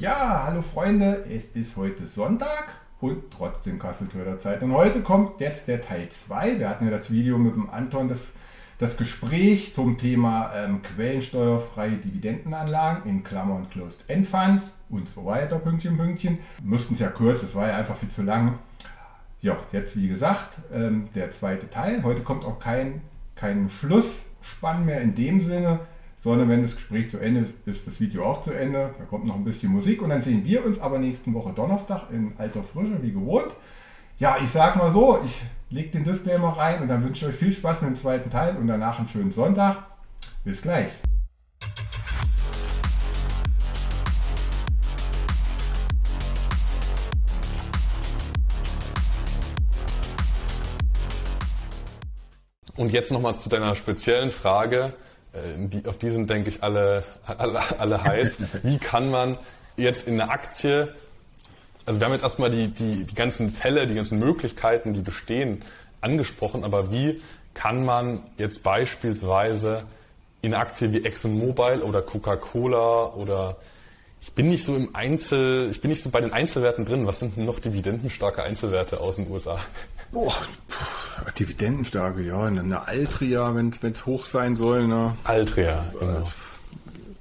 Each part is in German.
Ja, hallo Freunde, es ist heute Sonntag und trotzdem Kasseltörder Zeit. Und heute kommt jetzt der Teil 2. Wir hatten ja das Video mit dem Anton, das, das Gespräch zum Thema ähm, quellensteuerfreie Dividendenanlagen in Klammern Closed End Funds und so weiter, Pünktchen, Pünktchen. Müssten es ja kurz, das war ja einfach viel zu lang. Ja, jetzt wie gesagt, ähm, der zweite Teil. Heute kommt auch kein, kein Schlussspann mehr in dem Sinne, sondern wenn das Gespräch zu Ende ist, ist das Video auch zu Ende. Da kommt noch ein bisschen Musik und dann sehen wir uns aber nächsten Woche Donnerstag in alter Frische, wie gewohnt. Ja, ich sag mal so, ich lege den Disclaimer rein und dann wünsche ich euch viel Spaß mit dem zweiten Teil und danach einen schönen Sonntag. Bis gleich. Und jetzt nochmal zu deiner speziellen Frage die, auf die sind, denke ich, alle, alle, alle heiß. Wie kann man jetzt in eine Aktie, also wir haben jetzt erstmal die, die, die ganzen Fälle, die ganzen Möglichkeiten, die bestehen, angesprochen, aber wie kann man jetzt beispielsweise in eine Aktie wie ExxonMobil oder Coca-Cola oder ich bin nicht so im Einzel, ich bin nicht so bei den Einzelwerten drin. Was sind denn noch dividendenstarke Einzelwerte aus den USA? Boah, Dividendenstarke, ja, eine Altria, wenn es hoch sein soll. Ne? Altria, genau. Äh,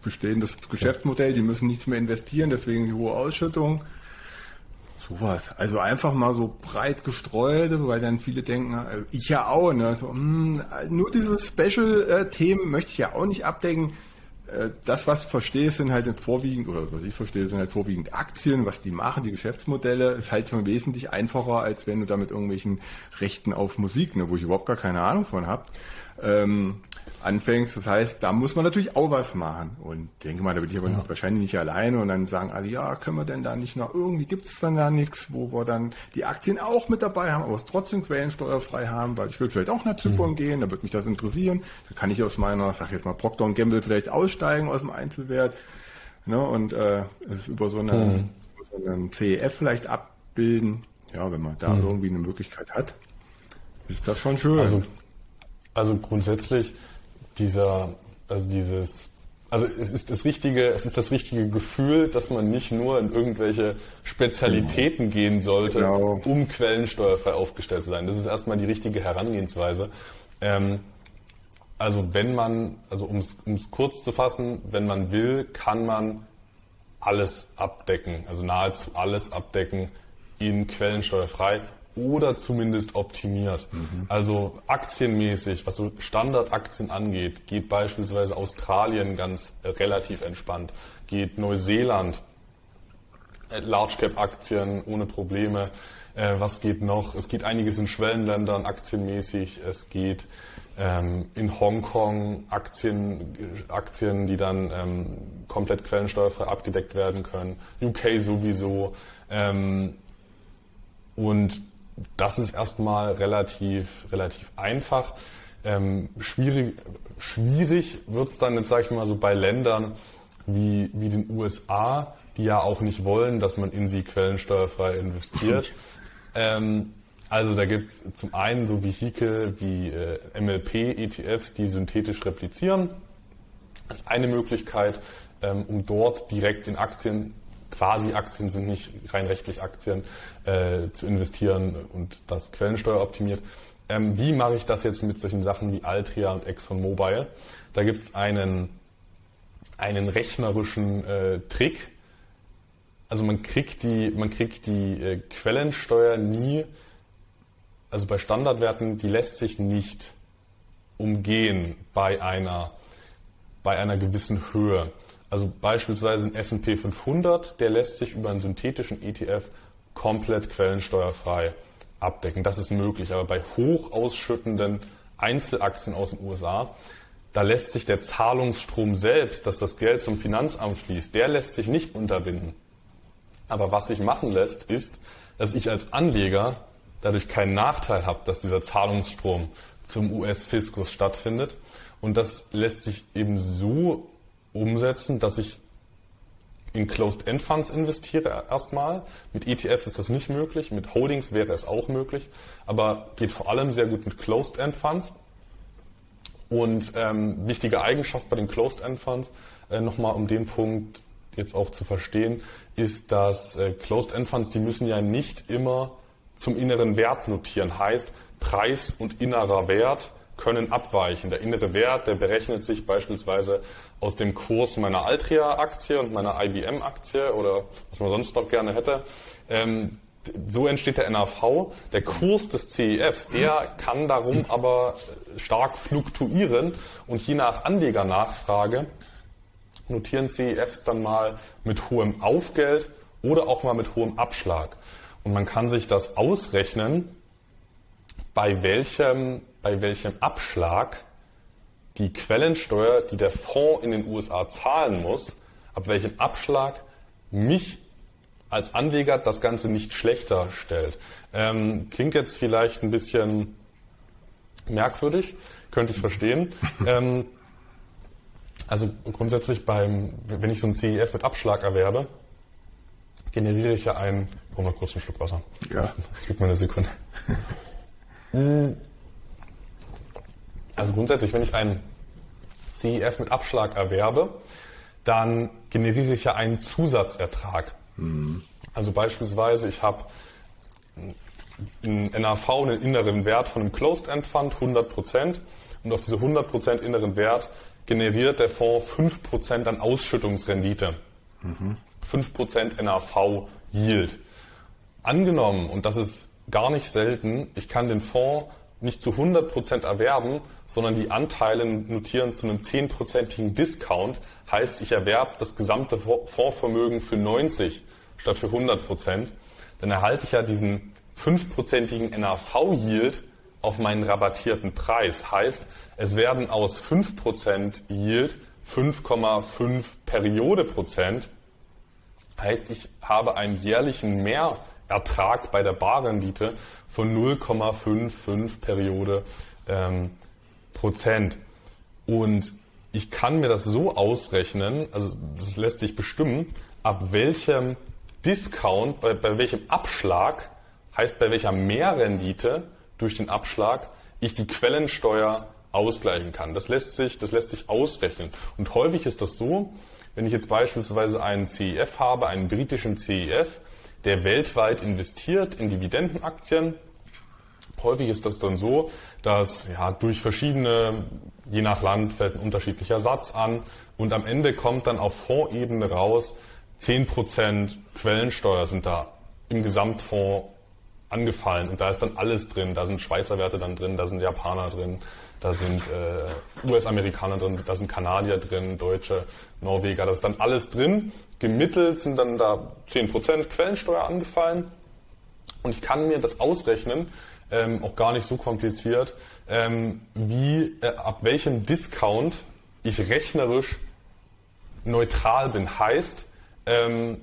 bestehendes Geschäftsmodell, die müssen nichts mehr investieren, deswegen die hohe Ausschüttung. Sowas. Also einfach mal so breit gestreut, weil dann viele denken, äh, ich ja auch, ne? so, mh, hm, nur diese Special-Themen möchte ich ja auch nicht abdecken. Äh, das, was ich verstehe, sind halt vorwiegend, oder was ich verstehe, sind halt vorwiegend Aktien, was die machen, die Geschäftsmodelle, ist halt schon wesentlich einfacher, als wenn du da mit irgendwelchen Rechten auf Musik, ne, wo ich überhaupt gar keine Ahnung von habe, ähm, anfängst. Das heißt, da muss man natürlich auch was machen. Und denke mal, da bin ich aber ja. wahrscheinlich nicht alleine und dann sagen alle, ja, können wir denn da nicht noch, irgendwie gibt es dann da nichts, wo wir dann die Aktien auch mit dabei haben, aber es trotzdem quellensteuerfrei haben, weil ich will vielleicht auch nach Zypern mhm. gehen, da würde mich das interessieren. Da kann ich aus meiner, sag jetzt mal, Procter Gamble vielleicht aussteigen aus dem Einzelwert. Ne, und äh, es über so, eine, mhm. so einen CEF vielleicht abbilden. Ja, wenn man da mhm. irgendwie eine Möglichkeit hat, ist das schon schön. Also, also grundsätzlich dieser, also dieses, also es ist das richtige, es ist das richtige Gefühl, dass man nicht nur in irgendwelche Spezialitäten gehen sollte, genau. um quellensteuerfrei aufgestellt zu sein. Das ist erstmal die richtige Herangehensweise. Ähm, also wenn man, also um es kurz zu fassen, wenn man will, kann man alles abdecken, also nahezu alles abdecken in quellensteuerfrei oder zumindest optimiert. Mhm. Also aktienmäßig, was so Standardaktien angeht, geht beispielsweise Australien ganz äh, relativ entspannt, geht Neuseeland, äh, Large Cap Aktien ohne Probleme. Äh, was geht noch? Es geht einiges in Schwellenländern aktienmäßig. Es geht ähm, in Hongkong Aktien, Aktien, die dann ähm, komplett quellensteuerfrei abgedeckt werden können. UK sowieso. Ähm, und das ist erstmal relativ, relativ einfach. Ähm, schwierig schwierig wird es dann, jetzt sage ich mal so, bei Ländern wie, wie den USA, die ja auch nicht wollen, dass man in sie quellensteuerfrei investiert. ähm, also da gibt es zum einen so Vehikel wie äh, MLP-ETFs, die synthetisch replizieren. Das ist eine Möglichkeit, ähm, um dort direkt in Aktien quasi Aktien sind nicht rein rechtlich Aktien, äh, zu investieren und das Quellensteuer optimiert. Ähm, wie mache ich das jetzt mit solchen Sachen wie Altria und ExxonMobil? Da gibt es einen, einen rechnerischen äh, Trick. Also man kriegt die, man kriegt die äh, Quellensteuer nie, also bei Standardwerten, die lässt sich nicht umgehen bei einer, bei einer gewissen Höhe. Also beispielsweise ein S&P 500, der lässt sich über einen synthetischen ETF komplett quellensteuerfrei abdecken. Das ist möglich, aber bei hoch ausschüttenden Einzelaktien aus den USA, da lässt sich der Zahlungsstrom selbst, dass das Geld zum Finanzamt fließt, der lässt sich nicht unterbinden. Aber was sich machen lässt, ist, dass ich als Anleger dadurch keinen Nachteil habe, dass dieser Zahlungsstrom zum US-Fiskus stattfindet. Und das lässt sich eben so umsetzen, dass ich in Closed-End Funds investiere erstmal. Mit ETFs ist das nicht möglich, mit Holdings wäre es auch möglich, aber geht vor allem sehr gut mit Closed-End Funds. Und ähm, wichtige Eigenschaft bei den Closed-End Funds, äh, nochmal um den Punkt jetzt auch zu verstehen, ist, dass äh, Closed-End-Funds, die müssen ja nicht immer zum inneren Wert notieren. Heißt, Preis und innerer Wert können abweichen. Der innere Wert, der berechnet sich beispielsweise aus dem Kurs meiner Altria-Aktie und meiner IBM-Aktie oder was man sonst noch gerne hätte. Ähm, so entsteht der NAV. Der Kurs des CEFs, der kann darum aber stark fluktuieren und je nach Anlegernachfrage notieren CEFs dann mal mit hohem Aufgeld oder auch mal mit hohem Abschlag. Und man kann sich das ausrechnen, bei welchem, bei welchem Abschlag die Quellensteuer, die der Fonds in den USA zahlen muss, ab welchem Abschlag mich als Anleger das Ganze nicht schlechter stellt. Ähm, klingt jetzt vielleicht ein bisschen merkwürdig, könnte ich verstehen. ähm, also grundsätzlich beim, wenn ich so ein CEF mit Abschlag erwerbe, generiere ich ja einen, ich brauche mal kurz einen Schluck Wasser. Ja. Gib mal eine Sekunde. also grundsätzlich, wenn ich einen CEF mit Abschlag erwerbe, dann generiere ich ja einen Zusatzertrag. Mhm. Also beispielsweise, ich habe einen NAV, einen inneren Wert von einem Closed-End-Fund, 100%. Und auf diese 100% inneren Wert generiert der Fonds 5% an Ausschüttungsrendite. Mhm. 5% NAV Yield. Angenommen, und das ist gar nicht selten, ich kann den Fonds nicht zu 100% erwerben, sondern die Anteile notieren zu einem 10%igen Discount. Heißt, ich erwerbe das gesamte Fondsvermögen für 90 statt für 100%. Dann erhalte ich ja diesen 5%igen NAV-Yield auf meinen rabattierten Preis. Heißt, es werden aus 5% Yield 5,5 Periode Prozent. Heißt, ich habe einen jährlichen Mehrertrag bei der Barrendite von 0,55 Periode ähm, Prozent. Und ich kann mir das so ausrechnen, also das lässt sich bestimmen, ab welchem Discount, bei, bei welchem Abschlag, heißt bei welcher Mehrrendite durch den Abschlag ich die Quellensteuer ausgleichen kann. Das lässt sich, das lässt sich ausrechnen. Und häufig ist das so, wenn ich jetzt beispielsweise einen CEF habe, einen britischen CEF, der weltweit investiert in Dividendenaktien, häufig ist das dann so, dass ja, durch verschiedene, je nach Land fällt ein unterschiedlicher Satz an und am Ende kommt dann auf Fondsebene raus, 10% Quellensteuer sind da im Gesamtfonds angefallen und da ist dann alles drin. Da sind Schweizer Werte dann drin, da sind Japaner drin, da sind äh, US-Amerikaner drin, da sind Kanadier drin, Deutsche, Norweger, das ist dann alles drin. Gemittelt sind dann da 10% Quellensteuer angefallen und ich kann mir das ausrechnen, ähm, auch gar nicht so kompliziert, ähm, wie äh, ab welchem Discount ich rechnerisch neutral bin. Heißt, ähm,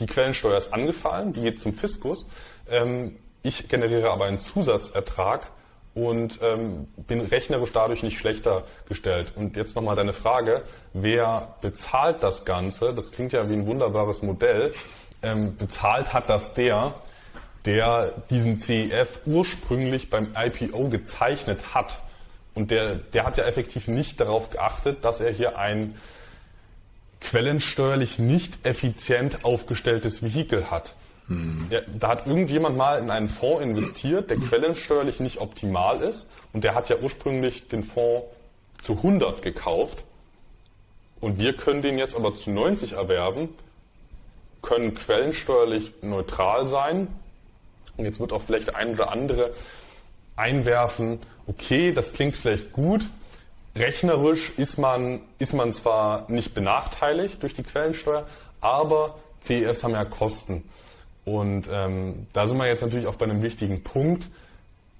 die Quellensteuer ist angefallen, die geht zum Fiskus. Ähm, ich generiere aber einen Zusatzertrag und ähm, bin rechnerisch dadurch nicht schlechter gestellt. Und jetzt nochmal deine Frage, wer bezahlt das Ganze? Das klingt ja wie ein wunderbares Modell. Ähm, bezahlt hat das der, der diesen CEF ursprünglich beim IPO gezeichnet hat. Und der, der hat ja effektiv nicht darauf geachtet, dass er hier ein quellensteuerlich nicht effizient aufgestelltes Vehikel hat. Mhm. Ja, da hat irgendjemand mal in einen Fonds investiert, der quellensteuerlich nicht optimal ist und der hat ja ursprünglich den Fonds zu 100 gekauft und wir können den jetzt aber zu 90 erwerben, können quellensteuerlich neutral sein und jetzt wird auch vielleicht ein oder andere einwerfen, okay, das klingt vielleicht gut, rechnerisch ist man, ist man zwar nicht benachteiligt durch die Quellensteuer, aber CEFs haben ja Kosten. Und ähm, da sind wir jetzt natürlich auch bei einem wichtigen Punkt.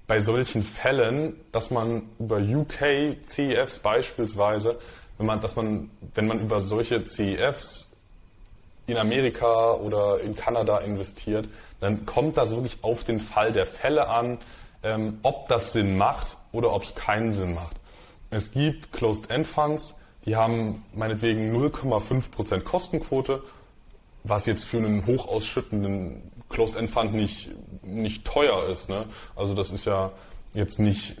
Bei solchen Fällen, dass man über UK CEFs beispielsweise, wenn man, dass man, wenn man über solche CEFs in Amerika oder in Kanada investiert, dann kommt das wirklich auf den Fall der Fälle an, ähm, ob das Sinn macht oder ob es keinen Sinn macht. Es gibt Closed-End-Funds, die haben meinetwegen 0,5% Kostenquote was jetzt für einen hochausschüttenden Closed-End-Fund nicht, nicht teuer ist. Ne? Also das ist ja jetzt nicht,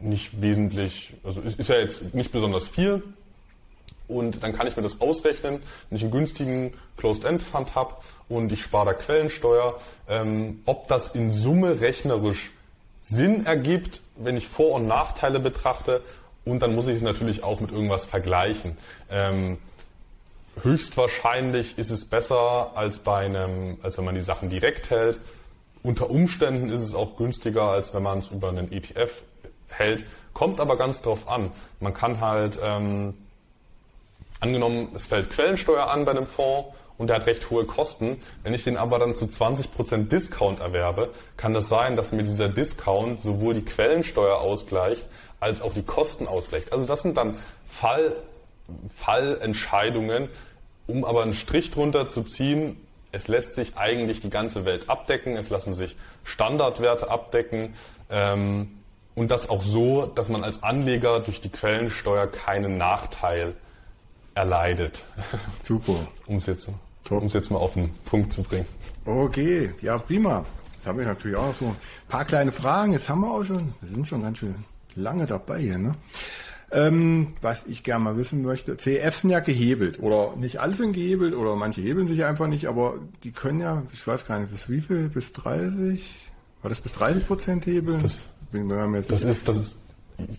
nicht wesentlich, also ist, ist ja jetzt nicht besonders viel. und dann kann ich mir das ausrechnen, wenn ich einen günstigen Closed-End-Fund habe und ich spare da Quellensteuer, ähm, ob das in Summe rechnerisch Sinn ergibt, wenn ich Vor- und Nachteile betrachte und dann muss ich es natürlich auch mit irgendwas vergleichen. Ähm, höchstwahrscheinlich ist es besser als bei einem, als wenn man die Sachen direkt hält. Unter Umständen ist es auch günstiger, als wenn man es über einen ETF hält. Kommt aber ganz drauf an. Man kann halt, ähm, angenommen, es fällt Quellensteuer an bei einem Fonds und der hat recht hohe Kosten. Wenn ich den aber dann zu 20% Discount erwerbe, kann das sein, dass mir dieser Discount sowohl die Quellensteuer ausgleicht, als auch die Kosten ausgleicht. Also das sind dann Fall, Fallentscheidungen, um aber einen Strich drunter zu ziehen. Es lässt sich eigentlich die ganze Welt abdecken, es lassen sich Standardwerte abdecken ähm, und das auch so, dass man als Anleger durch die Quellensteuer keinen Nachteil erleidet. Super. um es jetzt, jetzt mal auf den Punkt zu bringen. Okay, ja prima. Jetzt haben wir natürlich auch so ein paar kleine Fragen. Jetzt haben wir auch schon, wir sind schon ganz schön lange dabei hier, ne? Ähm, was ich gerne mal wissen möchte, CFs sind ja gehebelt oder nicht alle sind gehebelt oder manche hebeln sich einfach nicht, aber die können ja, ich weiß gar nicht, bis wie viel, bis 30, war das bis 30 Prozent hebeln? Das, das ist, das ist,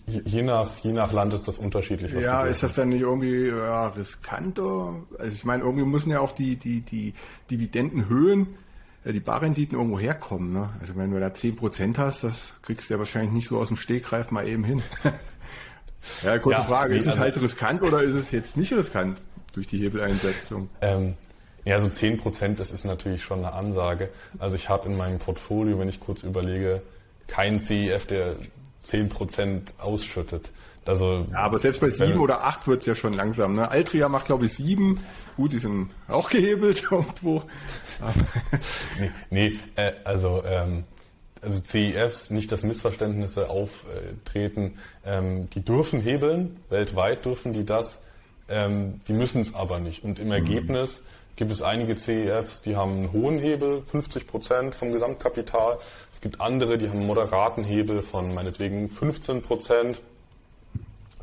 je nach, je nach Land ist das unterschiedlich. ja, ist das dann nicht irgendwie ja, riskanter? Also ich meine, irgendwie müssen ja auch die, die, die Dividendenhöhen ja, die Barrenditen irgendwo herkommen. Ne? Also wenn du da 10% hast, das kriegst du ja wahrscheinlich nicht so aus dem Stegreif mal eben hin. ja, gute ja, Frage. Ist es also halt riskant oder ist es jetzt nicht riskant durch die Hebeleinsetzung? Ähm, ja, so 10%, das ist natürlich schon eine Ansage. Also ich habe in meinem Portfolio, wenn ich kurz überlege, keinen CEF, der 10% ausschüttet. Also, ja, aber selbst bei sieben oder acht wird es ja schon langsam. Ne? Altria macht, glaube ich, sieben. Gut, die sind auch gehebelt irgendwo. nee, nee äh, also, ähm, also CEFs, nicht, dass Missverständnisse auftreten. Ähm, die dürfen hebeln, weltweit dürfen die das. Ähm, die müssen es aber nicht. Und im mhm. Ergebnis gibt es einige CEFs, die haben einen hohen Hebel, 50 Prozent vom Gesamtkapital. Es gibt andere, die haben einen moderaten Hebel von meinetwegen 15 Prozent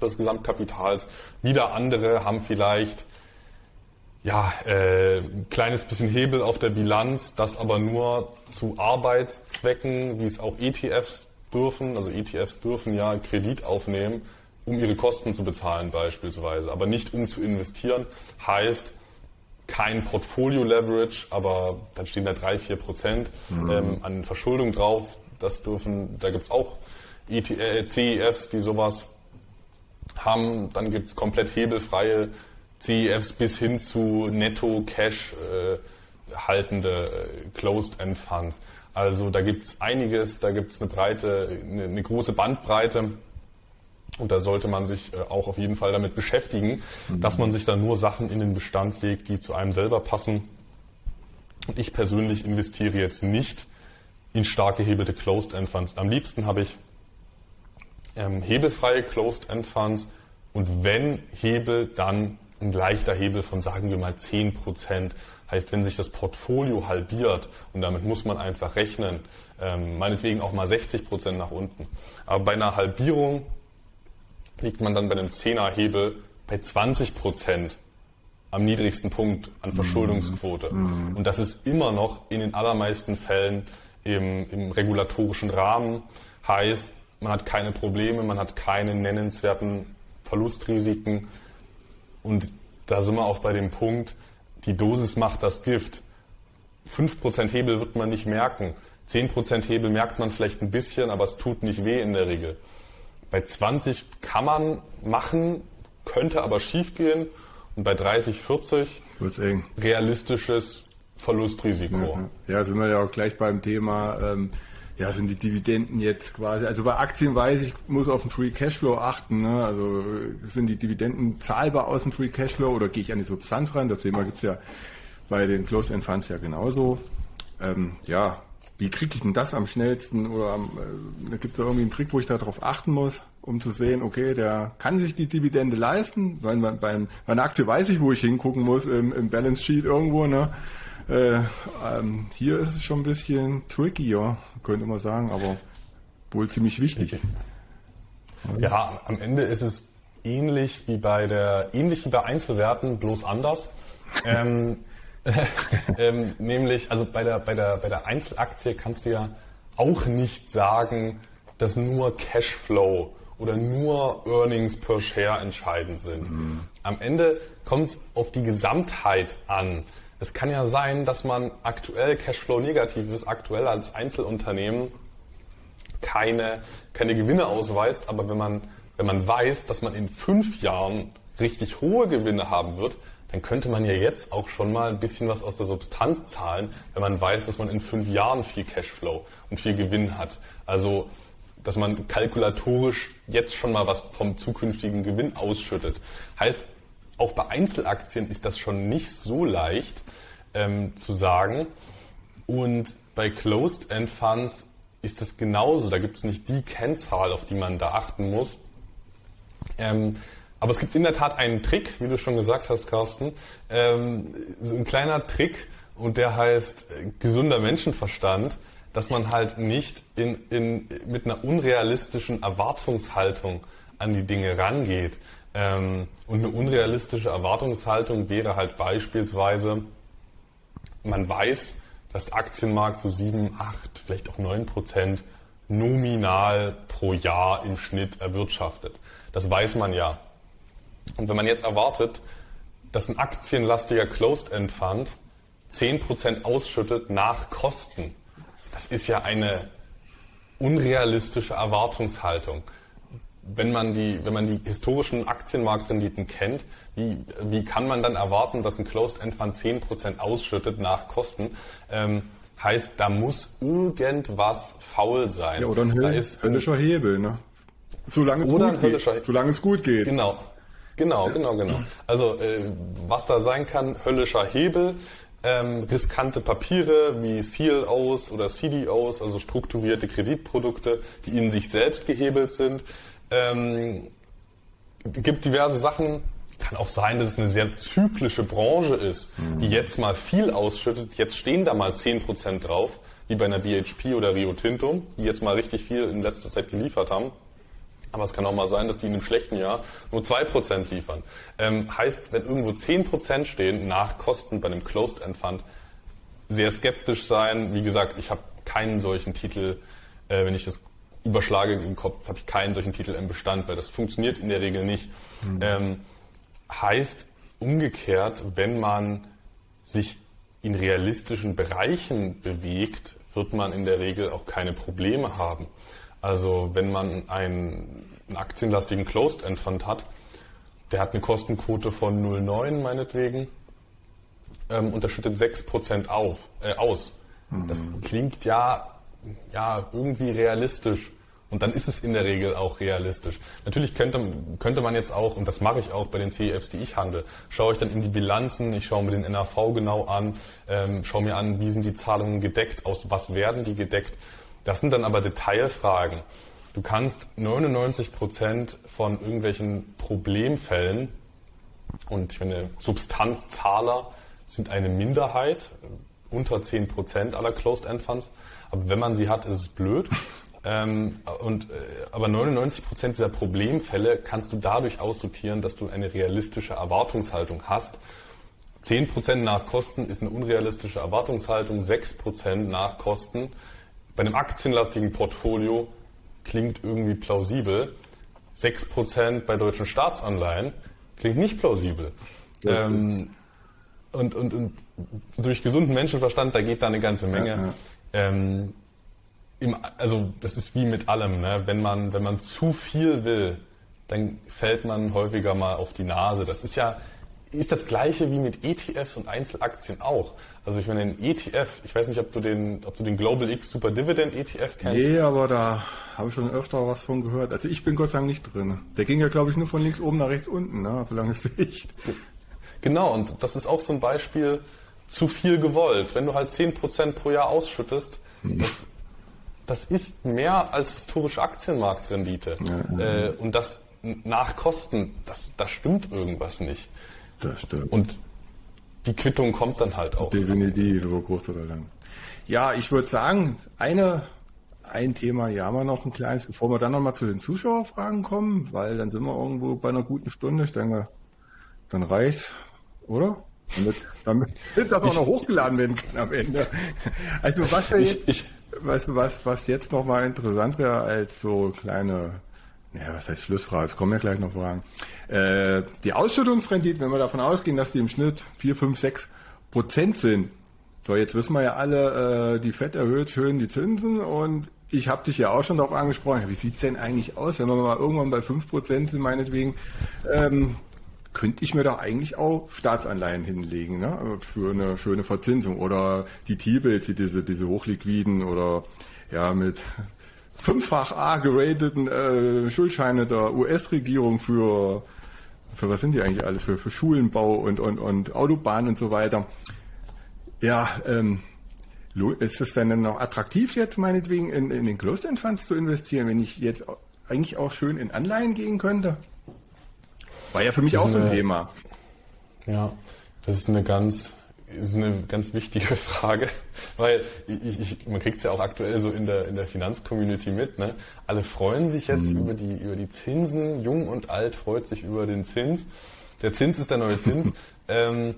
des Gesamtkapitals. Wieder andere haben vielleicht ja, äh, ein kleines bisschen Hebel auf der Bilanz, das aber nur zu Arbeitszwecken, wie es auch ETFs dürfen. Also ETFs dürfen ja Kredit aufnehmen, um ihre Kosten zu bezahlen beispielsweise, aber nicht um zu investieren. Heißt, kein Portfolio-Leverage, aber dann stehen da drei, vier Prozent mhm. ähm, an Verschuldung drauf. Das dürfen, da gibt's auch ETF, CEFs, die sowas haben. Dann gibt es komplett hebelfreie CEFs bis hin zu Netto-Cash äh, haltende äh, Closed-End-Funds. Also da gibt es einiges, da gibt es eine breite, eine, eine, große Bandbreite. Und da sollte man sich äh, auch auf jeden Fall damit beschäftigen, mhm. dass man sich da nur Sachen in den Bestand legt, die zu einem selber passen. Und ich persönlich investiere jetzt nicht in stark gehebelte Closed-End-Funds. Am liebsten habe ich ähm, hebelfreie Closed-End-Funds und wenn Hebel, dann ein leichter Hebel von, sagen wir mal, 10 Prozent. Heißt, wenn sich das Portfolio halbiert, und damit muss man einfach rechnen, ähm, meinetwegen auch mal 60 Prozent nach unten. Aber bei einer Halbierung liegt man dann bei einem 10er Hebel bei 20 Prozent am niedrigsten Punkt an Verschuldungsquote. Mhm. Und das ist immer noch in den allermeisten Fällen im, im regulatorischen Rahmen. Heißt, man hat keine Probleme, man hat keine nennenswerten Verlustrisiken. Und da sind wir auch bei dem Punkt, die Dosis macht das Gift. 5% Hebel wird man nicht merken. 10% Hebel merkt man vielleicht ein bisschen, aber es tut nicht weh in der Regel. Bei 20 kann man machen, könnte aber schief gehen. Und bei 30, 40 wird's eng. realistisches Verlustrisiko. Ja, ja, sind wir ja auch gleich beim Thema ähm, ja, sind die Dividenden jetzt quasi, also bei Aktien weiß ich, muss auf den Free Cashflow achten, ne? also sind die Dividenden zahlbar aus dem Free Cashflow oder gehe ich an die Substanz ran, das Thema gibt's ja bei den Closed End Funds ja genauso. Ähm, ja, wie kriege ich denn das am schnellsten oder äh, da gibt's ja irgendwie einen Trick, wo ich darauf achten muss, um zu sehen, okay, der kann sich die Dividende leisten, weil man beim, bei einer Aktie weiß ich, wo ich hingucken muss im, im Balance Sheet irgendwo, ne? Äh, ähm, hier ist es schon ein bisschen trickier, könnte man sagen, aber wohl ziemlich wichtig. Ja, am Ende ist es ähnlich wie bei der, ähnlich wie bei Einzelwerten, bloß anders. ähm, ähm, nämlich, also bei der, bei der, bei der Einzelaktie kannst du ja auch nicht sagen, dass nur Cashflow oder nur Earnings per Share entscheidend sind. Mhm. Am Ende kommt es auf die Gesamtheit an. Es kann ja sein, dass man aktuell Cashflow negativ ist, aktuell als Einzelunternehmen keine, keine Gewinne ausweist, aber wenn man, wenn man weiß, dass man in fünf Jahren richtig hohe Gewinne haben wird, dann könnte man ja jetzt auch schon mal ein bisschen was aus der Substanz zahlen, wenn man weiß, dass man in fünf Jahren viel Cashflow und viel Gewinn hat. Also, dass man kalkulatorisch jetzt schon mal was vom zukünftigen Gewinn ausschüttet. Heißt, auch bei Einzelaktien ist das schon nicht so leicht ähm, zu sagen. Und bei Closed-End Funds ist das genauso. Da gibt es nicht die Kennzahl, auf die man da achten muss. Ähm, aber es gibt in der Tat einen Trick, wie du schon gesagt hast, Carsten. Ähm, so ein kleiner Trick und der heißt äh, gesunder Menschenverstand, dass man halt nicht in, in, mit einer unrealistischen Erwartungshaltung an die Dinge rangeht. Ähm, und eine unrealistische Erwartungshaltung wäre halt beispielsweise, man weiß, dass der Aktienmarkt so 7, 8, vielleicht auch 9 Prozent nominal pro Jahr im Schnitt erwirtschaftet. Das weiß man ja. Und wenn man jetzt erwartet, dass ein aktienlastiger Closed-End Fund 10% ausschüttet nach Kosten, das ist ja eine unrealistische Erwartungshaltung. Wenn man die, wenn man die historischen Aktienmarktrenditen kennt, wie, wie kann man dann erwarten, dass ein Closed-End Fund 10% ausschüttet nach Kosten? Ähm, heißt, da muss irgendwas faul sein. Ja, oder ein höllischer Hebel, ne? Solange es, gut geht. Solange es gut geht. Genau. Genau, genau, genau. Also äh, was da sein kann, höllischer Hebel, ähm, riskante Papiere wie CLOs oder CDOs, also strukturierte Kreditprodukte, die in sich selbst gehebelt sind. Ähm, gibt diverse Sachen. Kann auch sein, dass es eine sehr zyklische Branche ist, mhm. die jetzt mal viel ausschüttet. Jetzt stehen da mal 10% drauf, wie bei einer BHP oder Rio Tinto, die jetzt mal richtig viel in letzter Zeit geliefert haben. Aber es kann auch mal sein, dass die in einem schlechten Jahr nur 2% liefern. Ähm, heißt, wenn irgendwo 10% stehen nach Kosten bei einem Closed-End Fund, sehr skeptisch sein. Wie gesagt, ich habe keinen solchen Titel, äh, wenn ich das überschlage im Kopf, habe ich keinen solchen Titel im Bestand, weil das funktioniert in der Regel nicht. Mhm. Ähm, heißt umgekehrt, wenn man sich in realistischen Bereichen bewegt, wird man in der Regel auch keine Probleme haben. Also wenn man einen, einen aktienlastigen Closed-End Fund hat, der hat eine Kostenquote von 0,9 meinetwegen ähm, und schüttet 6% auf, äh, aus. Mhm. Das klingt ja, ja irgendwie realistisch. Und dann ist es in der Regel auch realistisch. Natürlich könnte, könnte man jetzt auch, und das mache ich auch bei den CEFs, die ich handle, schaue ich dann in die Bilanzen, ich schaue mir den NAV genau an, ähm, schaue mir an, wie sind die Zahlungen gedeckt, aus was werden die gedeckt das sind dann aber Detailfragen. Du kannst 99 Prozent von irgendwelchen Problemfällen und ich meine, Substanzzahler sind eine Minderheit, unter 10 Prozent aller Closed-End Funds. Aber wenn man sie hat, ist es blöd. Ähm, und, äh, aber 99 Prozent dieser Problemfälle kannst du dadurch aussortieren, dass du eine realistische Erwartungshaltung hast. 10 Prozent nach Kosten ist eine unrealistische Erwartungshaltung, 6 Prozent nach Kosten bei einem aktienlastigen Portfolio klingt irgendwie plausibel. 6% bei deutschen Staatsanleihen klingt nicht plausibel. Ähm, und, und, und durch gesunden Menschenverstand, da geht da eine ganze Menge. Ja, ja. Ähm, im, also das ist wie mit allem, ne? wenn, man, wenn man zu viel will, dann fällt man häufiger mal auf die Nase. Das ist ja ist das gleiche wie mit ETFs und Einzelaktien auch. Also ich meine, ein ETF, ich weiß nicht, ob du den, ob du den Global X Super Dividend ETF kennst. Nee, aber da habe ich schon öfter was von gehört. Also ich bin Gott sei Dank nicht drin. Der ging ja, glaube ich, nur von links oben nach rechts unten, ne? für lange Sicht. Genau, und das ist auch so ein Beispiel, zu viel gewollt. Wenn du halt 10% pro Jahr ausschüttest, hm. das, das ist mehr als historische Aktienmarktrendite. Ja. Äh, und das nach Kosten, das, das stimmt irgendwas nicht. Das stimmt. Und die Quittung kommt dann halt auch. Definitiv, über kurz oder lang. Ja, ich würde sagen, eine ein Thema ja wir noch ein kleines, bevor wir dann nochmal zu den Zuschauerfragen kommen, weil dann sind wir irgendwo bei einer guten Stunde. Ich denke, dann reicht's, oder? Damit, damit das auch noch hochgeladen werden kann am Ende. Also was wir jetzt, ich, ich, weißt was, was jetzt nochmal interessant wäre als so kleine, naja, was heißt Schlussfrage, es kommen ja gleich noch Fragen. Äh, die Ausschüttungsrendite, wenn wir davon ausgehen, dass die im Schnitt 4, 5, 6 Prozent sind. So, jetzt wissen wir ja alle, äh, die FED erhöht schön die Zinsen und ich habe dich ja auch schon darauf angesprochen, wie sieht's denn eigentlich aus, wenn wir mal irgendwann bei 5% sind, meinetwegen, ähm, könnte ich mir da eigentlich auch Staatsanleihen hinlegen, ne? für eine schöne Verzinsung. Oder die T-Bills, diese, diese hochliquiden oder ja mit fünffach A gerateten äh, Schuldscheine der US-Regierung für, für was sind die eigentlich alles? Für, für Schulenbau und, und, und Autobahnen und so weiter. Ja, ähm, ist es denn noch attraktiv jetzt meinetwegen in, in den Closed-End Funds zu investieren, wenn ich jetzt eigentlich auch schön in Anleihen gehen könnte? War ja für mich auch so ein Thema. Ja, das ist eine ganz, ist eine ganz wichtige Frage, weil ich, ich, man kriegt es ja auch aktuell so in der, in der Finanzcommunity mit. Ne? Alle freuen sich jetzt mhm. über, die, über die Zinsen, jung und alt freut sich über den Zins. Der Zins ist der neue Zins. ähm,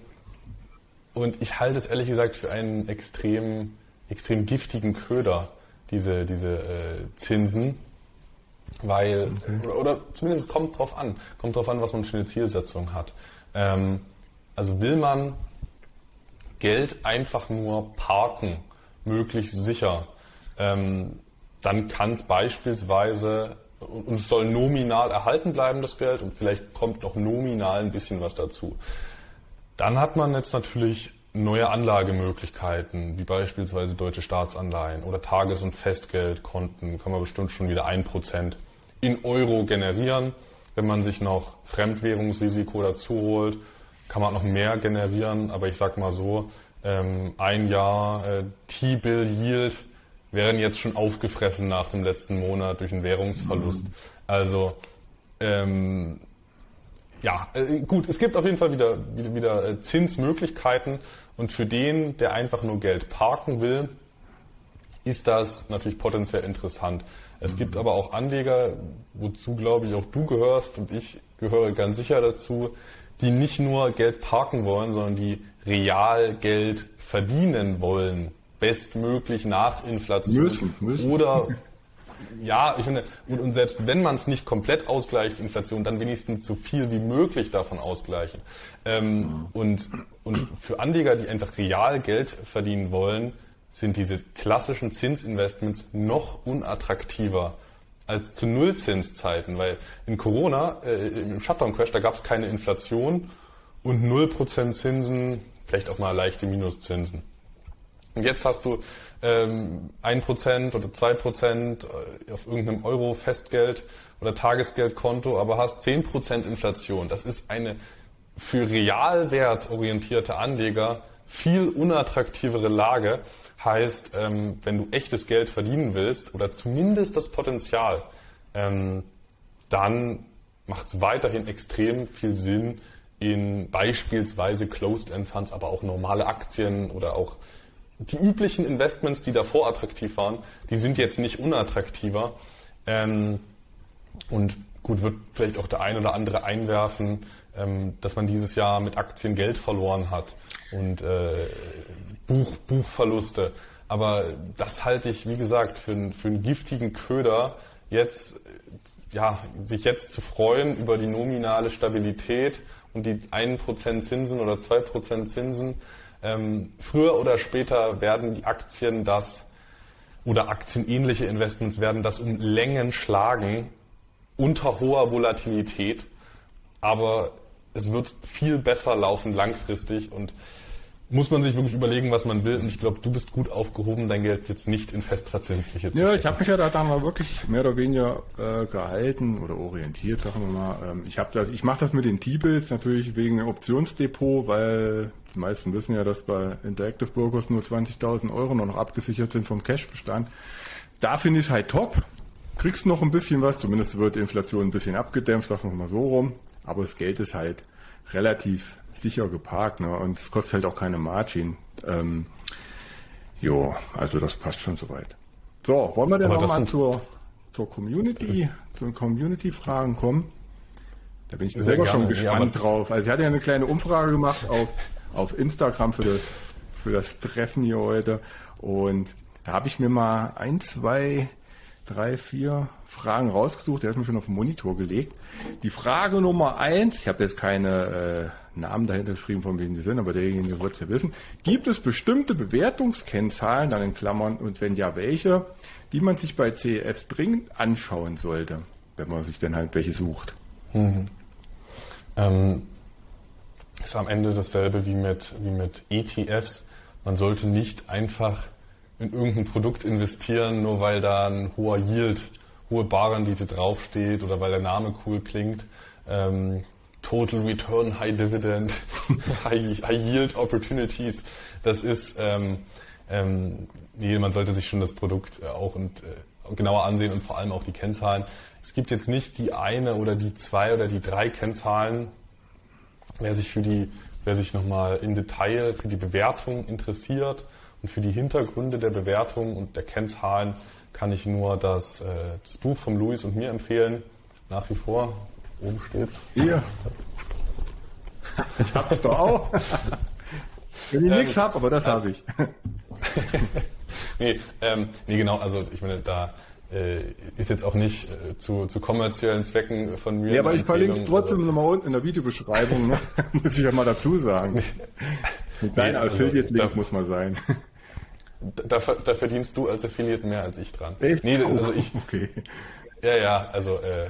und ich halte es ehrlich gesagt für einen extrem, extrem giftigen Köder, diese, diese äh, Zinsen. Weil, okay. oder, oder, zumindest kommt drauf an, kommt drauf an, was man für eine Zielsetzung hat. Ähm, also will man Geld einfach nur parken, möglichst sicher, ähm, dann kann es beispielsweise, und es soll nominal erhalten bleiben, das Geld, und vielleicht kommt noch nominal ein bisschen was dazu. Dann hat man jetzt natürlich neue Anlagemöglichkeiten, wie beispielsweise deutsche Staatsanleihen oder Tages- und Festgeldkonten, kann man bestimmt schon wieder ein Prozent in Euro generieren. Wenn man sich noch Fremdwährungsrisiko dazu holt, kann man noch mehr generieren. Aber ich sag mal so, ähm, ein Jahr äh, T-Bill Yield wären jetzt schon aufgefressen nach dem letzten Monat durch einen Währungsverlust. Also ähm, ja, äh, gut, es gibt auf jeden Fall wieder, wieder, wieder äh, Zinsmöglichkeiten und für den, der einfach nur Geld parken will, ist das natürlich potenziell interessant. Es gibt aber auch Anleger, wozu glaube ich auch du gehörst und ich gehöre ganz sicher dazu, die nicht nur Geld parken wollen, sondern die real Geld verdienen wollen, bestmöglich nach Inflation müssen, müssen. oder ja, ich finde, und, und selbst wenn man es nicht komplett ausgleicht, Inflation, dann wenigstens so viel wie möglich davon ausgleichen. Ähm, und, und für Anleger, die einfach real Geld verdienen wollen, sind diese klassischen Zinsinvestments noch unattraktiver als zu Nullzinszeiten, weil in Corona, äh, im Shutdown-Crash, da gab es keine Inflation und 0% Zinsen, vielleicht auch mal leichte Minuszinsen. Und jetzt hast du ähm, 1% oder 2% äh, auf irgendeinem Euro-Festgeld oder Tagesgeldkonto, aber hast 10% Inflation. Das ist eine für realwertorientierte Anleger viel unattraktivere Lage. Heißt, ähm, wenn du echtes Geld verdienen willst oder zumindest das Potenzial, ähm, dann macht es weiterhin extrem viel Sinn, in beispielsweise Closed-End Funds, aber auch normale Aktien oder auch die üblichen Investments, die davor attraktiv waren, die sind jetzt nicht unattraktiver. Ähm, und gut, wird vielleicht auch der ein oder andere einwerfen, ähm, dass man dieses Jahr mit Aktien Geld verloren hat und äh, Buch, Buchverluste. Aber das halte ich, wie gesagt, für, für einen giftigen Köder, jetzt, ja, sich jetzt zu freuen über die nominale Stabilität und die 1% Zinsen oder 2% Zinsen ähm, früher oder später werden die Aktien das oder aktienähnliche Investments werden das um Längen schlagen unter hoher Volatilität. Aber es wird viel besser laufen langfristig und muss man sich wirklich überlegen, was man will. Und ich glaube, du bist gut aufgehoben, dein Geld jetzt nicht in festverzinsliche zu Ja, ich habe mich ja da dann mal wirklich mehr oder weniger äh, gehalten oder orientiert, sagen wir mal. Ähm, ich habe das, ich mache das mit den T-Bills natürlich wegen dem Optionsdepot, weil die meisten wissen ja, dass bei Interactive Brokers nur 20.000 Euro noch abgesichert sind vom Cashbestand. Da finde ich es halt top. Kriegst noch ein bisschen was, zumindest wird die Inflation ein bisschen abgedämpft, sagen wir mal so rum. Aber das Geld ist halt relativ sicher geparkt ne? und es kostet halt auch keine Margin. Ähm, jo, also das passt schon soweit. So, wollen wir denn nochmal zur, zur Community, zu den Community-Fragen kommen? Da bin ich selber gerne. schon gespannt ja, drauf. Also ich hatte ja eine kleine Umfrage gemacht auf, auf Instagram für das, für das Treffen hier heute. Und da habe ich mir mal ein, zwei, drei, vier Fragen rausgesucht. Der hat mir schon auf den Monitor gelegt. Die Frage Nummer eins, ich habe jetzt keine äh, Namen dahinter geschrieben, von wem die sind, aber derjenige wird es ja wissen. Gibt es bestimmte Bewertungskennzahlen, dann in Klammern, und wenn ja, welche, die man sich bei CEFs dringend anschauen sollte, wenn man sich denn halt welche sucht? Mhm. Ähm, ist am Ende dasselbe wie mit, wie mit ETFs. Man sollte nicht einfach in irgendein Produkt investieren, nur weil da ein hoher Yield, hohe Barrendite draufsteht oder weil der Name cool klingt. Ähm, Total Return, High Dividend, High, High, Yield Opportunities. Das ist, ähm, ähm, man sollte sich schon das Produkt äh, auch und, äh, genauer ansehen und vor allem auch die Kennzahlen. Es gibt jetzt nicht die eine oder die zwei oder die drei Kennzahlen. Wer sich für die, wer sich nochmal im Detail für die Bewertung interessiert und für die Hintergründe der Bewertung und der Kennzahlen, kann ich nur das, äh, das Buch von Luis und mir empfehlen. Nach wie vor. Oben steht's. Hier. Ich hab's doch auch. Wenn ich ähm, nichts hab, aber das ähm, habe ich. nee, ähm, nee, genau, also ich meine, da äh, ist jetzt auch nicht äh, zu, zu kommerziellen Zwecken von mir. Ja, aber ich verlinke es trotzdem also, nochmal unten in der Videobeschreibung, ne? muss ich ja mal dazu sagen. Ein kleiner also, Affiliate-Link muss mal sein. Da, da, verdienst du als Affiliate mehr als ich dran. Echt? Nee, das, also ich. Okay. Ja, ja, also äh,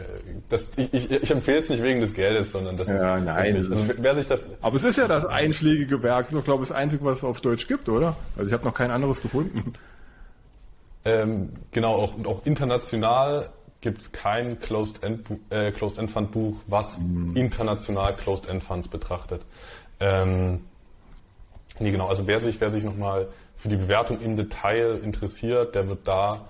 das, ich, ich, ich empfehle es nicht wegen des Geldes, sondern das ja, ist nein, das also, wer sich da, Aber es ist ja das einschlägige Werk, das ist doch glaube ich das einzige, was es auf Deutsch gibt, oder? Also ich habe noch kein anderes gefunden. Ähm, genau, auch, und auch international gibt es kein Closed-End äh, Closed Fund Buch, was mhm. international Closed-End Funds betrachtet. Ähm, nee, genau, also wer sich, wer sich nochmal für die Bewertung im Detail interessiert, der wird da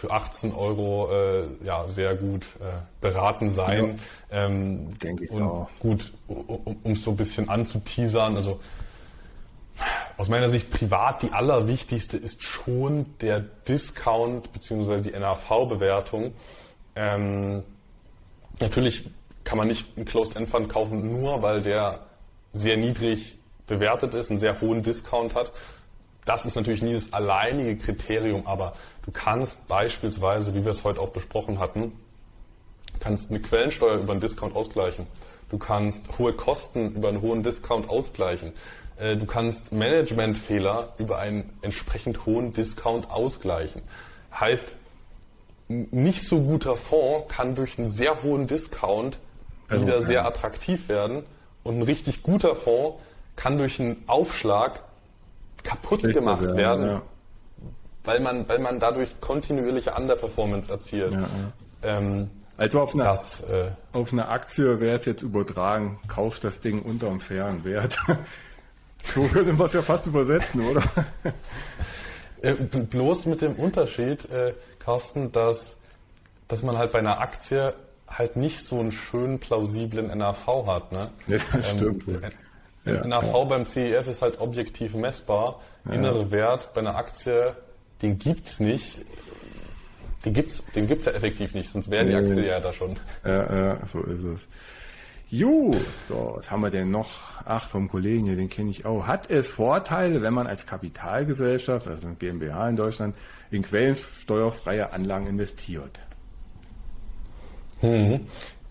für 18 Euro äh, ja, sehr gut äh, beraten sein. Ja, ähm, denke ich und auch. gut, um es so ein bisschen anzuteasern, also aus meiner Sicht privat die allerwichtigste ist schon der Discount bzw. die NAV-Bewertung. Ähm, natürlich kann man nicht einen Closed-End-Fund kaufen, nur weil der sehr niedrig bewertet ist, einen sehr hohen Discount hat. Das ist natürlich nie das alleinige Kriterium, aber du kannst beispielsweise, wie wir es heute auch besprochen hatten, kannst eine Quellensteuer über einen Discount ausgleichen. Du kannst hohe Kosten über einen hohen Discount ausgleichen. Äh, du kannst Managementfehler über einen entsprechend hohen Discount ausgleichen. Heißt, nicht so guter Fonds kann durch einen sehr hohen Discount also, wieder sehr attraktiv werden und ein richtig guter Fonds kann durch einen Aufschlag kaputt gemacht werden, werden ja. weil, man, weil man dadurch kontinuierliche Underperformance erzielt. Ja, ähm, also auf eine, das, äh, auf eine Aktie wäre es jetzt übertragen, kauf das Ding unterm fairen Wert. So könnte man es ja fast übersetzen, oder? Äh, bloß mit dem Unterschied, äh, Carsten, dass, dass man halt bei einer Aktie halt nicht so einen schönen, plausiblen NAV hat. Ne? Ja, das stimmt. Ähm, ja, NAV ja. beim CEF ist halt objektiv messbar. Ja. Innere Wert bei einer Aktie, den gibt's nicht. Den gibt's, den gibt's ja effektiv nicht, sonst wäre die Aktie ja da schon. Ja, ja, so ist es. Ju, so, was haben wir denn noch? Ach, vom Kollegen hier, den kenne ich auch. Hat es Vorteile, wenn man als Kapitalgesellschaft, also eine GmbH in Deutschland, in quellensteuerfreie Anlagen investiert? Hm.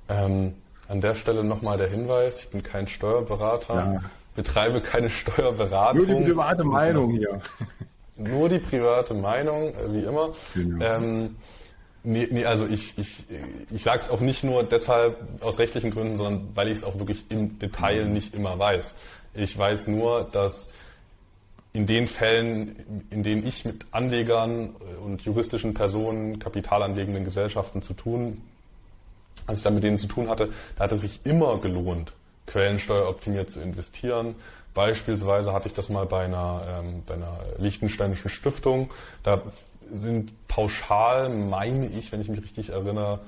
Ähm, an der Stelle nochmal der Hinweis, ich bin kein Steuerberater, ja. betreibe keine Steuerberatung. Nur die private Meinung hier. Nur die private Meinung, äh, wie immer. Genau. Ähm, Nee, nee, also ich, ich, ich sage es auch nicht nur deshalb aus rechtlichen Gründen, sondern weil ich es auch wirklich im Detail mhm. nicht immer weiß. Ich weiß nur, dass in den Fällen, in denen ich mit Anlegern und juristischen Personen, kapitalanlegenden Gesellschaften zu tun, als ich da mit denen zu tun hatte, da hat es sich immer gelohnt, quellensteueroptimiert zu investieren. Beispielsweise hatte ich das mal bei einer, ähm, bei einer liechtensteinischen Stiftung. Da sind pauschal, meine ich, wenn ich mich richtig erinnere,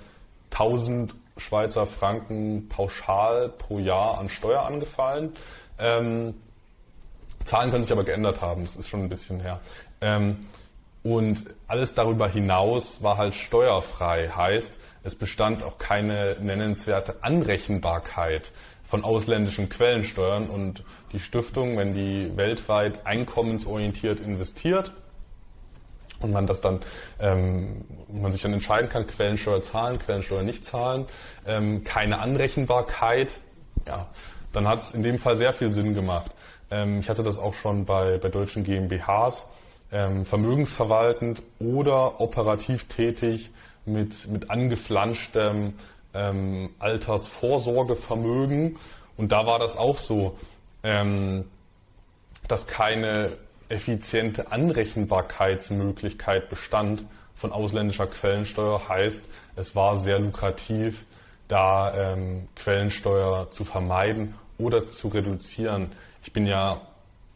1000 Schweizer Franken pauschal pro Jahr an Steuer angefallen. Ähm, Zahlen können sich aber geändert haben, das ist schon ein bisschen her. Ähm, Und alles darüber hinaus war halt steuerfrei. Heißt, es bestand auch keine nennenswerte Anrechenbarkeit von ausländischen Quellensteuern und die Stiftung, wenn die weltweit einkommensorientiert investiert und man das dann, ähm, man sich dann entscheiden kann, Quellensteuer zahlen, Quellensteuer nicht zahlen, ähm, keine Anrechenbarkeit, ja, dann hat es in dem Fall sehr viel Sinn gemacht. Ähm, ich hatte das auch schon bei, bei deutschen GmbHs, ähm, vermögensverwaltend oder operativ tätig mit, mit angeflanschtem ähm, Altersvorsorgevermögen. Und da war das auch so, ähm, dass keine effiziente Anrechenbarkeitsmöglichkeit bestand von ausländischer Quellensteuer. Heißt, es war sehr lukrativ, da ähm, Quellensteuer zu vermeiden oder zu reduzieren. Ich bin ja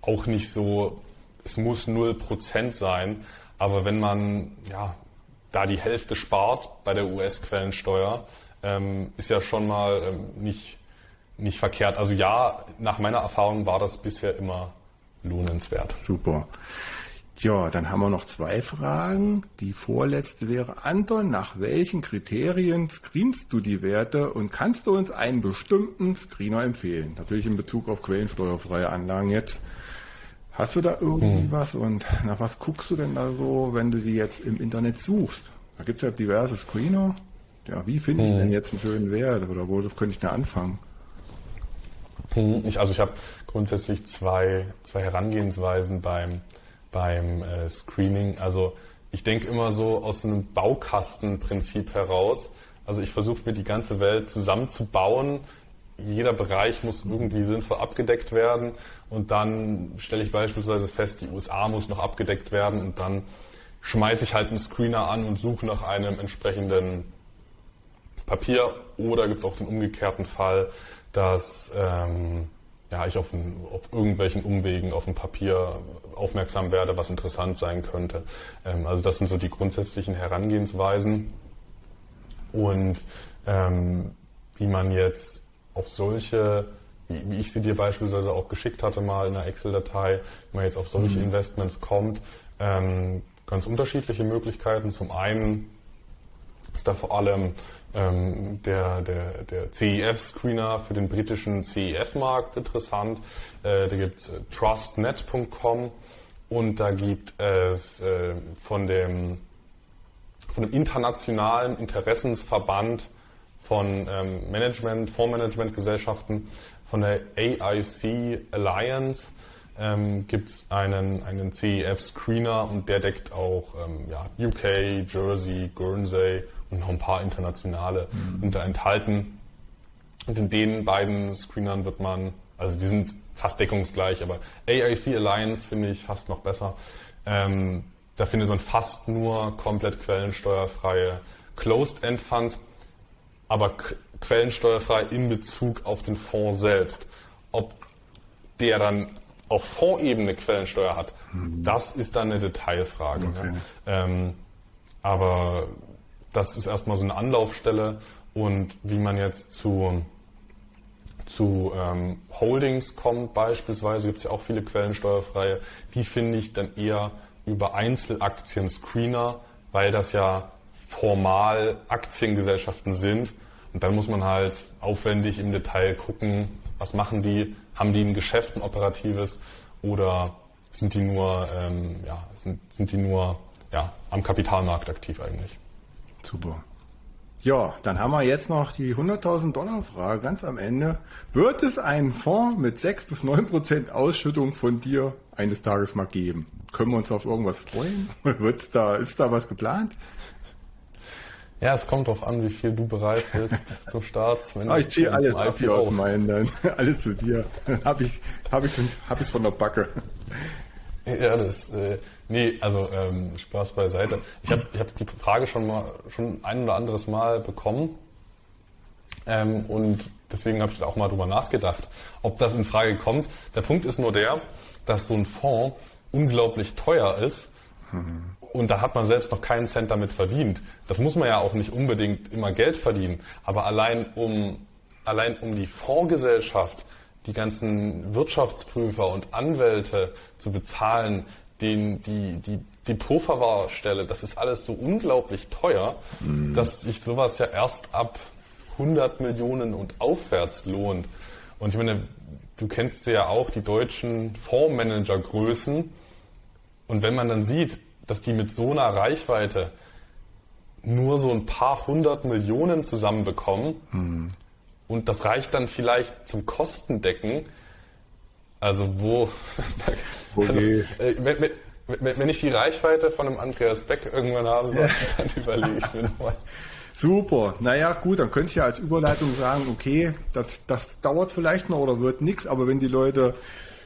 auch nicht so, es muss 0% sein, aber wenn man ja, da die Hälfte spart bei der US-Quellensteuer, ähm, ist ja schon mal ähm, nicht, nicht verkehrt. Also ja, nach meiner Erfahrung war das bisher immer lohnenswert. Super. Ja, dann haben wir noch zwei Fragen. Die vorletzte wäre, Anton, nach welchen Kriterien screenst du die Werte und kannst du uns einen bestimmten Screener empfehlen? Natürlich in Bezug auf quellensteuerfreie Anlagen jetzt. Hast du da irgendwie hm. was und nach was guckst du denn da so, wenn du die jetzt im Internet suchst? Da gibt es ja diverse Screener ja, wie finde ich hm. denn jetzt einen schönen Wert oder wo könnte ich da anfangen? Hm, ich, also ich habe grundsätzlich zwei, zwei Herangehensweisen beim, beim äh, Screening. Also ich denke immer so aus einem Baukastenprinzip heraus. Also ich versuche mir die ganze Welt zusammenzubauen. Jeder Bereich muss irgendwie sinnvoll abgedeckt werden. Und dann stelle ich beispielsweise fest, die USA muss noch abgedeckt werden. Und dann schmeiße ich halt einen Screener an und suche nach einem entsprechenden Papier. Oder gibt auch den umgekehrten Fall, dass ähm, ja, ich auf, ein, auf, irgendwelchen Umwegen auf ein Papier aufmerksam werde, was interessant sein könnte. Ähm, also das sind so die grundsätzlichen Herangehensweisen. Und ähm, wie man jetzt auf solche, wie, ich sie dir beispielsweise auch geschickt hatte mal in einer Excel-Datei, wie man jetzt auf solche mhm. Investments kommt, ähm, ganz unterschiedliche Möglichkeiten. Zum einen ist da vor allem ähm, der, der, der CEF-Screener für den britischen CEF-Markt interessant. Äh, da gibt es äh, trustnet.com und da gibt es äh, von, dem, von dem internationalen Interessensverband von ähm, Management, Fondsmanagementgesellschaften, von der AIC Alliance ähm, gibt es einen, einen CEF-Screener und der deckt auch ähm, ja, UK, Jersey, Guernsey und noch ein paar internationale mhm. sind da enthalten. Und in den beiden Screenern wird man, also die sind fast deckungsgleich, aber AIC Alliance finde ich fast noch besser. Ähm, da findet man fast nur komplett quellensteuerfreie Closed-End Funds, aber quellensteuerfrei in Bezug auf den Fonds selbst. Ob der dann auf Fondsebene Quellensteuer hat, mhm. das ist dann eine Detailfrage. Okay. Ja. Ähm, aber das ist erstmal so eine Anlaufstelle und wie man jetzt zu, zu ähm, Holdings kommt beispielsweise, gibt es ja auch viele quellensteuerfreie, die finde ich dann eher über Einzelaktien-Screener, weil das ja formal Aktiengesellschaften sind und dann muss man halt aufwendig im Detail gucken, was machen die, haben die ein Geschäft, ein operatives oder sind die nur, ähm, ja, sind, sind die nur ja, am Kapitalmarkt aktiv eigentlich? Super. Ja, dann haben wir jetzt noch die 100.000 Dollar Frage ganz am Ende. Wird es einen Fonds mit 6 bis 9 Prozent Ausschüttung von dir eines Tages mal geben? Können wir uns auf irgendwas freuen? Wird's da, ist da was geplant? Ja, es kommt darauf an, wie viel du bereit bist zum Start. Ah, ich ziehe alles ab hier aus meinen, dann. alles zu dir. Habe ich, hab ich, hab ich von der Backe. Ja, das, äh, nee, also ähm, Spaß beiseite. Ich habe ich hab die Frage schon mal, schon ein oder anderes Mal bekommen ähm, und deswegen habe ich auch mal drüber nachgedacht, ob das in Frage kommt. Der Punkt ist nur der, dass so ein Fonds unglaublich teuer ist mhm. Und da hat man selbst noch keinen Cent damit verdient. Das muss man ja auch nicht unbedingt immer Geld verdienen, aber allein um allein um die Fondsgesellschaft die ganzen Wirtschaftsprüfer und Anwälte zu bezahlen, denen, die, die Depotverwahrstelle, das ist alles so unglaublich teuer, mhm. dass sich sowas ja erst ab 100 Millionen und aufwärts lohnt. Und ich meine, du kennst ja auch die deutschen Fondsmanager-Größen. Und wenn man dann sieht, dass die mit so einer Reichweite nur so ein paar hundert Millionen zusammenbekommen mhm. und das reicht dann vielleicht zum Kostendecken, also wo, also, äh, wenn, wenn, wenn, ich die Reichweite von einem Andreas Beck irgendwann haben soll, dann überlege ich es mir nochmal. Super. Naja, gut, dann könnte ich ja als Überleitung sagen, okay, das, das dauert vielleicht noch oder wird nichts, aber wenn die Leute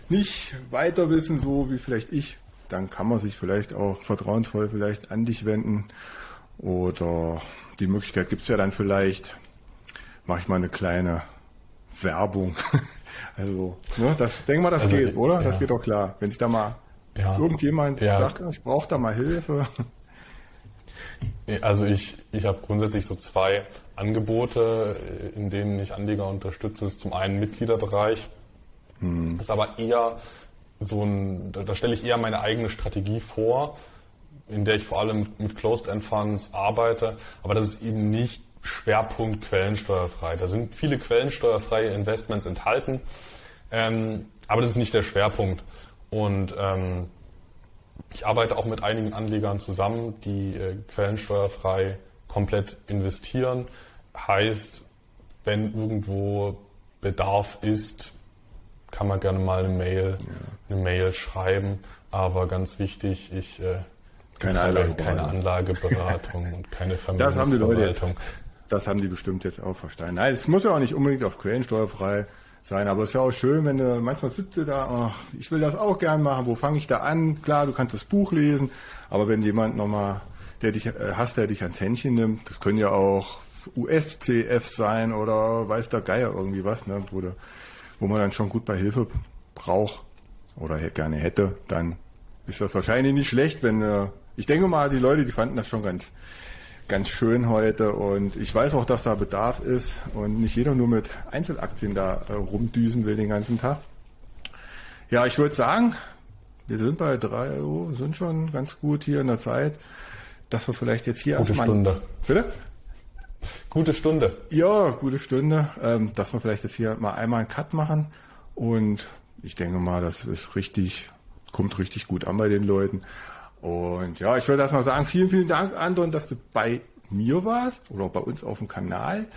nicht weiter wissen, so wie vielleicht ich, dann kann man sich vielleicht auch vertrauensvoll vielleicht an dich wenden. Oder die Möglichkeit gibt es ja dann vielleicht, mache ich mal eine kleine Werbung. also, ne, das denke mal, das also, geht, oder? Ja. Das geht doch klar. Wenn sich da mal ja. irgendjemand ja. sagt, ich brauche da mal Hilfe. Also ich, ich habe grundsätzlich so zwei Angebote, in denen ich Anleger unterstütze. Das ist zum einen Mitgliederbereich. Hm. Das ist aber eher so ein, da, da stelle ich eher meine eigene Strategie vor, in der ich vor allem mit Closed-End Funds arbeite. Aber das ist eben nicht Schwerpunkt quellensteuerfrei. Da sind viele quellensteuerfreie Investments enthalten. Ähm, aber das ist nicht der Schwerpunkt. Und ähm, ich arbeite auch mit einigen Anlegern zusammen, die äh, quellensteuerfrei komplett investieren. Heißt, wenn irgendwo Bedarf ist, kann man gerne mal eine Mail, ja. eine Mail schreiben. Aber ganz wichtig, ich äh, keine, Anlage keine Anlageberatung und keine Vermögensverwaltung. Das haben die Leute jetzt, das haben die bestimmt jetzt auch verstanden. Nein, es muss ja auch nicht unbedingt auf quellensteuerfrei sein. Aber es ist ja auch schön, wenn du manchmal sitzt du da, ach, ich will das auch gern machen, wo fange ich da an? Klar, du kannst das Buch lesen, aber wenn jemand nochmal, der dich äh, hast, der dich ans Händchen nimmt, das können ja auch USCF sein oder weiß der Geier irgendwie was, ne, wo, du, wo man dann schon gut bei Hilfe braucht oder gerne hätte, dann ist das wahrscheinlich nicht schlecht, wenn äh, ich denke mal, die Leute, die fanden das schon ganz ganz schön heute und ich weiß auch, dass da Bedarf ist und nicht jeder nur mit Einzelaktien da äh, rumdüsen will den ganzen Tag. Ja, ich würde sagen, wir sind bei drei Uhr, sind schon ganz gut hier in der Zeit, dass wir vielleicht jetzt hier Gute erstmal... Stunde. Bitte? Gute Stunde. Ja, gute Stunde. Ähm, dass wir vielleicht jetzt hier mal einmal einen Cut machen und ich denke mal, das ist richtig, kommt richtig gut an bei den Leuten. Und ja, ich würde erstmal sagen, vielen, vielen Dank, Anton, dass du bei mir warst oder bei uns auf dem Kanal.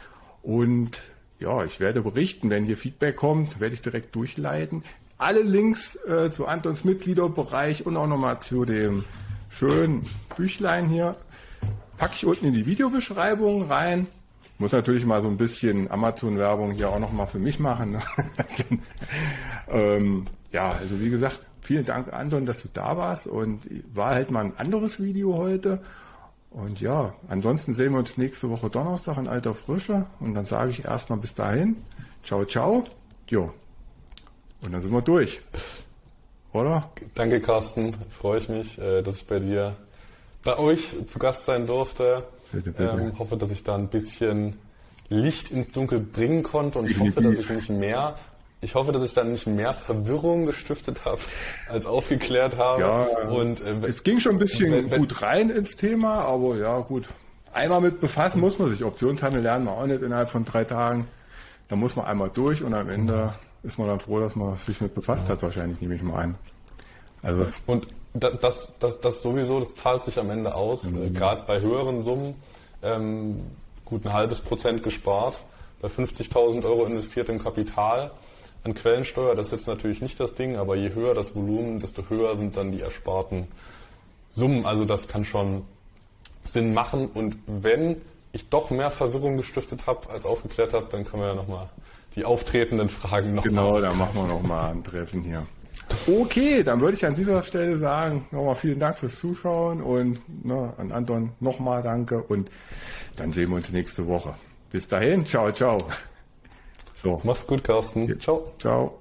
Und ja, ich werde berichten, wenn hier Feedback kommt, werde ich direkt durchleiten. Alle Links äh, zu Antons Mitgliederbereich und auch nochmal zu dem schönen Büchlein hier packe ich unten in die Videobeschreibung rein. Muss natürlich mal so ein bisschen Amazon-Werbung hier auch nochmal für mich machen. Ne? ähm, ja, also wie gesagt, vielen Dank, Anton, dass du da warst und war halt mal ein anderes Video heute. Und ja, ansonsten sehen wir uns nächste Woche Donnerstag in alter Frische und dann sage ich erstmal bis dahin. Ciao, ciao. Jo. Und dann sind wir durch. Oder? Danke, Carsten. Freue ich mich, äh, dass ich bei dir, bei euch zu Gast sein durfte. Bitte, bitte. Ähm, hoffe, dass ich da ein bisschen Licht ins Dunkel bringen konnte und ich hoffe, dass ich mich mehr ich hoffe, dass ich dann nicht mehr Verwirrung gestiftet habe, als aufgeklärt habe. Ja, und äh, es ging schon ein bisschen wenn, wenn, gut rein ins Thema, aber ja gut. Einmal mit befassen muss man sich. Optionshandel lernen wir auch nicht innerhalb von drei Tagen. Da muss man einmal durch und am Ende ist man dann froh, dass man sich mit befasst hat, wahrscheinlich, nehme ich mal ein. Also und das, das, das sowieso, das zahlt sich am Ende aus, mhm. äh, gerade bei höheren Summen. Ähm, gut ein halbes Prozent gespart, bei 50.000 Euro investiert im Kapital an Quellensteuer. Das ist jetzt natürlich nicht das Ding, aber je höher das Volumen, desto höher sind dann die ersparten Summen. Also das kann schon Sinn machen. Und wenn ich doch mehr Verwirrung gestiftet habe, als aufgeklärt habe, dann können wir ja nochmal die auftretenden Fragen noch Genau, da machen wir nochmal ein Treffen hier. Okay, dann würde ich an dieser Stelle sagen, nochmal vielen Dank fürs Zuschauen und ne, an Anton nochmal danke und dann sehen wir uns nächste Woche. Bis dahin, ciao, ciao. So. Mach's gut, Carsten. Ciao. Ciao.